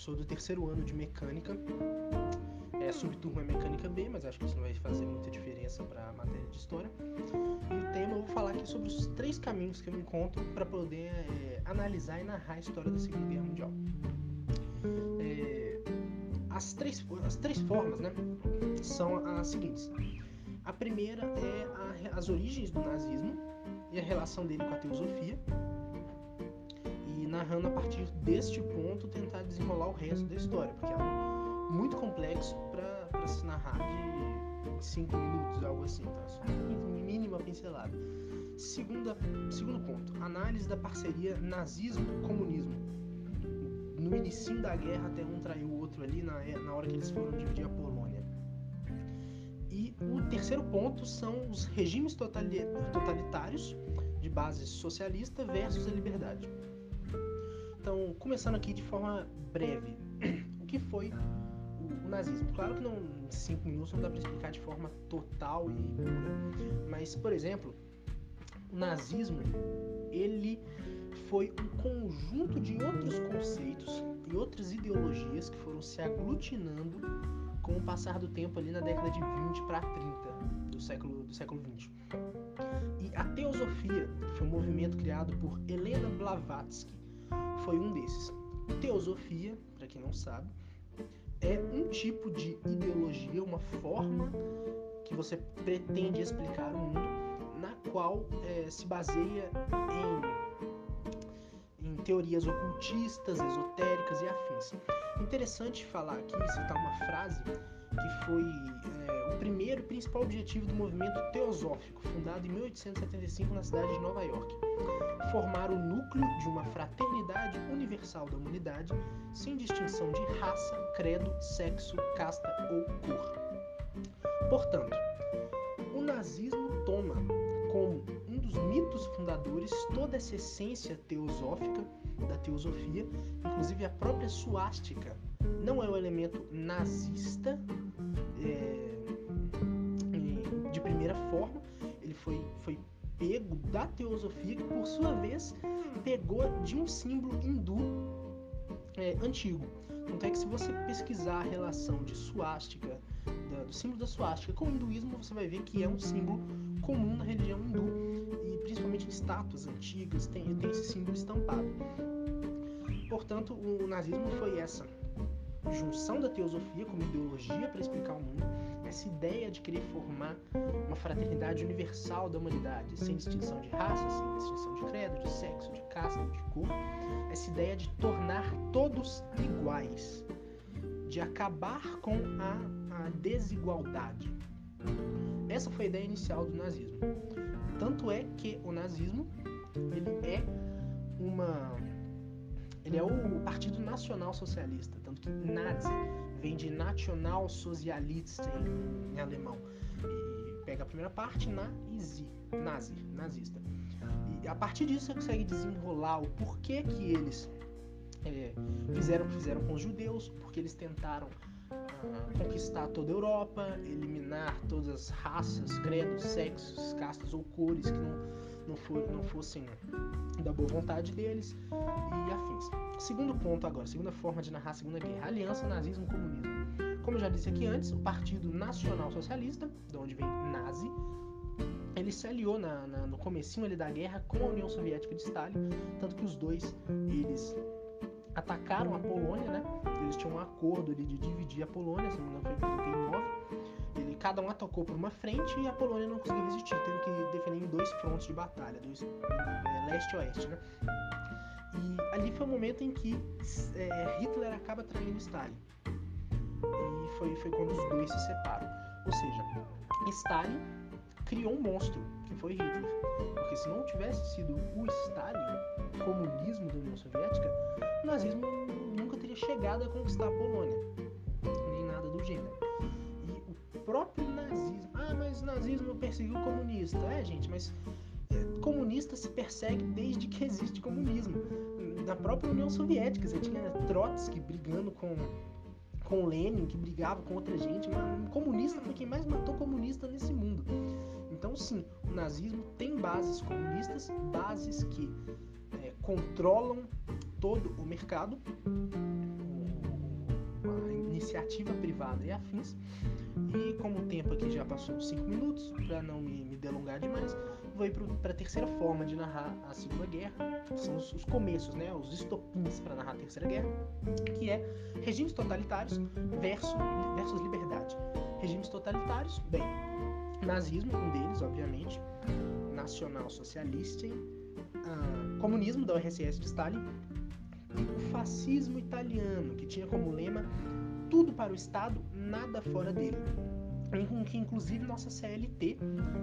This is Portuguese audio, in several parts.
sou do terceiro ano de mecânica. É, subturma é mecânica B, mas acho que isso não vai fazer muita diferença para a matéria de história. E o tema eu vou falar aqui sobre os três caminhos que eu encontro para poder é, analisar e narrar a história da Segunda Guerra Mundial. É, as, três, as três formas né, são as seguintes. A primeira é a, as origens do nazismo e a relação dele com a teosofia narrando a partir deste ponto tentar desenrolar o resto da história, porque é muito complexo para se narrar de 5 minutos, algo assim, tá? Só uma mínima pincelada. Segunda, segundo ponto, análise da parceria nazismo-comunismo. No início da guerra, até um traiu o outro ali na, na hora que eles foram dividir a Polônia. E o terceiro ponto são os regimes totalitários de base socialista versus a liberdade. Então, começando aqui de forma breve, o que foi o, nazismo? Claro que não, em 5 minutos não dá para explicar de forma total e pura, mas, por exemplo, o nazismo, ele foi um conjunto de outros conceitos e outras ideologias que foram se aglutinando com o passar do tempo ali na década de 20 para 30 do século, do século 20. E a teosofia foi um movimento criado por Helena Blavatsky, foi um desses. Teosofia, para quem não sabe, é um tipo de ideologia, uma forma que você pretende explicar o mundo, na qual é, se baseia em, em teorias ocultistas, esotéricas e afins. Interessante falar aqui, citar uma frase que foi é, o primeiro e principal objetivo do movimento teosófico, fundado em 1875 na cidade de Nova York. Formar o núcleo de uma fraternidade universal da humanidade, sem distinção de raça, credo, sexo, casta ou cor. Portanto, o nazismo toma como um dos mitos fundadores toda essa essência teosófica da teosofia, inclusive a própria suástica não é um elemento nazista é, de primeira forma, ele foi, foi pego da teosofia, que por sua vez pegou de um símbolo hindu é, antigo. Tanto é que se você pesquisar a relação de suástica, do símbolo da suástica com o hinduísmo, você vai ver que é um símbolo comum na religião hindu e principalmente em estátuas antigas tem, tem esse símbolo estampado. Portanto, o nazismo foi essa junção da teosofia como ideologia para explicar o mundo, essa ideia de querer formar uma fraternidade universal da humanidade, sem distinção de raça, sem distinção de credo, de sexo, de casta, de cor, essa ideia de tornar todos iguais, de acabar com a, a desigualdade. Essa foi a ideia inicial do nazismo. Tanto é que o nazismo ele é ele é o Partido Nacional Socialista, tanto que Nazi vem de National em alemão. E pega a primeira parte, Nazi, nazi, nazista. E a partir disso você consegue desenrolar o porquê que eles é, fizeram o que fizeram com os judeus, porque eles tentaram uh, conquistar toda a Europa, eliminar todas as raças, credos, sexos, castas ou cores que não não, for, não fossem da boa vontade deles e afins. Segundo ponto agora, segunda forma de narrar a Segunda Guerra, aliança nazismo-comunismo. Como eu já disse aqui antes, o Partido Nacional Socialista, de onde vem nazi, ele se aliou na, na, no comecinho ali da guerra com a União Soviética de Stalin, tanto que os dois, eles atacaram a Polônia, né? Eles tinham um acordo ali de dividir a Polônia, se não me engano foi em 39, ele, cada um atacou por uma frente e a Polônia não conseguiu resistir, tendo que defender em dois frontes de batalha, dois, é, leste e oeste, né? E ali foi o momento em que é, Hitler acaba traindo Stalin. E foi, foi quando os dois se separam. Ou seja, Stalin criou um monstro, que foi Hitler. Porque se não tivesse sido o Stalin, o comunismo da União Soviética, o nazismo nunca teria chegado a conquistar a Polônia. Nem nada do gênero próprio nazismo. Ah, mas o nazismo perseguiu o comunista. É, gente, mas é, comunista se persegue desde que existe comunismo. Na própria União Soviética, você tinha Trotsky brigando com, com Lenin, que brigava com outra gente. Mas comunista foi quem mais matou comunista nesse mundo. Então, sim, o nazismo tem bases comunistas, bases que é, controlam todo o mercado, iniciativa privada e afins. E como o tempo aqui já passou dos 5 minutos, para não me, me, delongar demais, vou ir para a terceira forma de narrar a Segunda Guerra, que são os, os começos, né, os estopins para narrar a Terceira Guerra, que é regimes totalitários versus, versus liberdade. Regimes totalitários, bem, nazismo, um deles, obviamente, nacional-socialista, uh, comunismo da URSS de Stalin, e o fascismo italiano, que tinha como lema tudo para o Estado, nada fora dele. Em que inclusive nossa CLT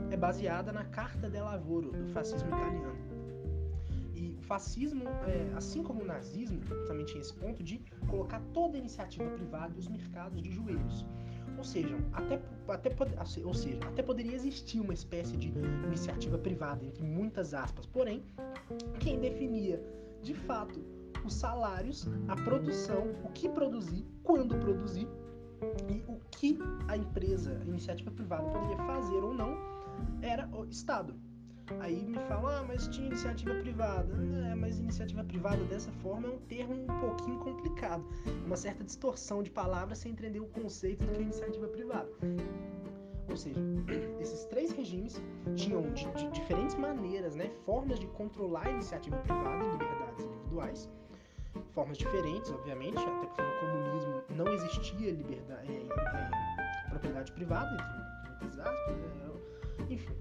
é baseada na Carta del Lavoro do fascismo italiano. E o fascismo, é, assim como o nazismo, também tinha esse ponto de colocar toda a iniciativa privada e os mercados de joelhos. Ou seja, até, até, ou seja, até poderia existir uma espécie de iniciativa privada, entre muitas aspas. Porém, quem definia de fato os salários, a produção, o que produzir, quando produzir e o que a empresa, a iniciativa privada poderia fazer ou não era o Estado. Aí me falam, ah, mas tinha iniciativa privada. É, mas iniciativa privada dessa forma é um termo um pouquinho complicado. Uma certa distorção de palavras sem entender o conceito do que é iniciativa privada. Ou seja, esses três regimes tinham de, de diferentes maneiras, né, formas de controlar a iniciativa privada e liberdades individuais. Formas diferentes, obviamente, até porque no comunismo não existia liberdade, é, é, propriedade privada, entre muitas aspas, né, enfim.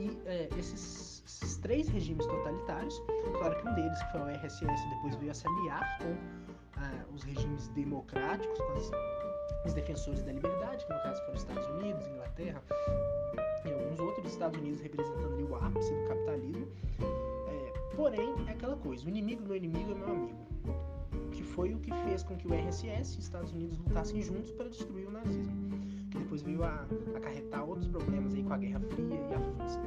E é, esses, esses, três regimes totalitários, claro que um deles, que foi o RSS, depois veio a se aliar com ah, os regimes democráticos, com as, os defensores da liberdade, que no caso foram os Estados Unidos, Inglaterra e alguns outros Estados Unidos representando ali o ápice do capitalismo. Porém, é aquela coisa, o inimigo do meu inimigo é meu amigo. Que foi o que fez com que o RSS e os Estados Unidos lutassem juntos para destruir o nazismo depois veio a acarretar outros problemas aí com a Guerra Fria e afins.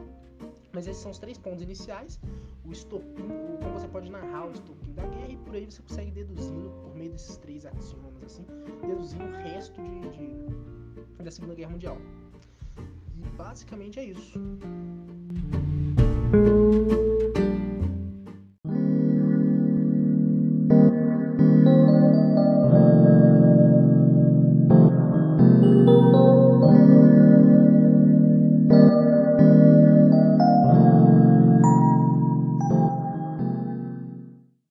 Mas esses são os três pontos iniciais, o estopim, como você pode narrar o estopim da guerra, e por aí você consegue deduzindo, por meio desses três axiomas, assim, deduzindo o resto de, de da Segunda Guerra Mundial. E basicamente é isso.